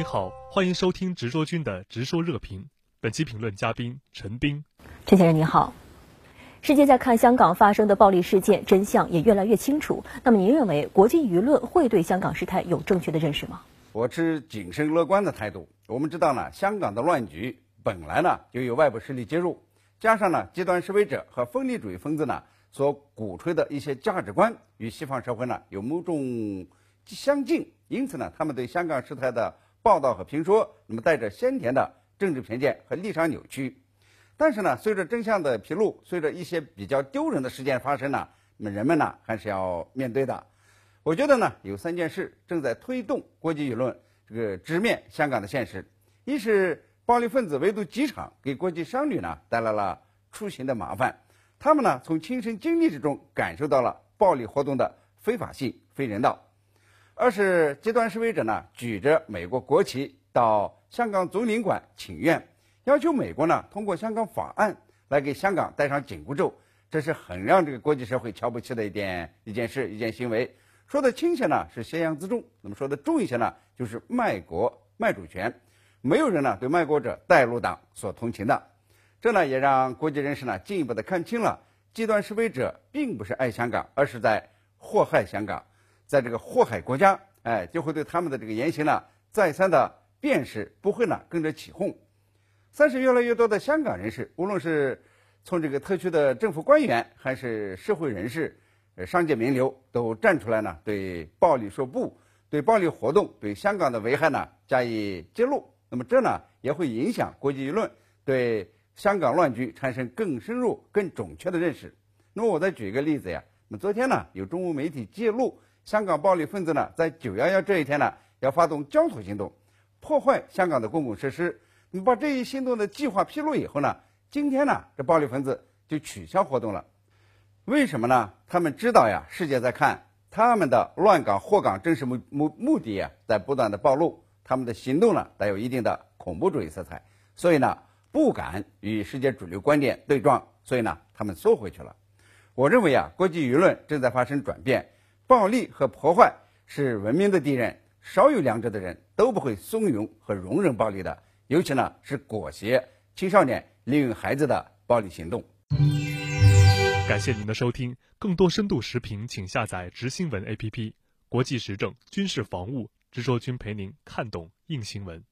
您好，欢迎收听直说君的直说热评。本期评论嘉宾陈斌，陈先生您好。世界在看香港发生的暴力事件，真相也越来越清楚。那么您认为国际舆论会对香港事态有正确的认识吗？我持谨慎乐观的态度。我们知道呢，香港的乱局本来呢就有外部势力介入，加上呢极端示威者和分离主义分子呢所鼓吹的一些价值观与西方社会呢有某种相近，因此呢他们对香港事态的报道和评说，那么带着先天的政治偏见和立场扭曲。但是呢，随着真相的披露，随着一些比较丢人的事件发生呢，那么人们呢还是要面对的。我觉得呢，有三件事正在推动国际舆论这个直面香港的现实：一是暴力分子围堵机场，给国际商旅呢带来了出行的麻烦；他们呢从亲身经历之中感受到了暴力活动的非法性、非人道；二是极端示威者呢举着美国国旗到香港总领馆请愿。要求美国呢通过香港法案来给香港戴上紧箍咒，这是很让这个国际社会瞧不起的一点一件事一件行为。说的轻些呢是挟洋自重，那么说的重一些呢就是卖国卖主权。没有人呢对卖国者带路党所同情的。这呢也让国际人士呢进一步的看清了，极端示威者并不是爱香港，而是在祸害香港。在这个祸害国家，哎，就会对他们的这个言行呢再三的辨识，不会呢跟着起哄。三是越来越多的香港人士，无论是从这个特区的政府官员，还是社会人士、呃商界名流，都站出来呢，对暴力说不，对暴力活动、对香港的危害呢加以揭露。那么这呢也会影响国际舆论对香港乱局产生更深入、更准确的认识。那么我再举一个例子呀，那么昨天呢有中国媒体揭露，香港暴力分子呢在九幺幺这一天呢要发动焦土行动，破坏香港的公共设施。你把这一行动的计划披露以后呢，今天呢，这暴力分子就取消活动了。为什么呢？他们知道呀，世界在看他们的乱港祸港真实目目目的呀，在不断的暴露，他们的行动呢带有一定的恐怖主义色彩，所以呢，不敢与世界主流观点对撞，所以呢，他们缩回去了。我认为啊，国际舆论正在发生转变，暴力和破坏是文明的敌人，少有良知的人都不会怂恿和容忍暴力的。尤其呢是裹挟青少年利用孩子的暴力行动。感谢您的收听，更多深度视频，请下载直新闻 APP。国际时政、军事防务，直说君陪您看懂硬新闻。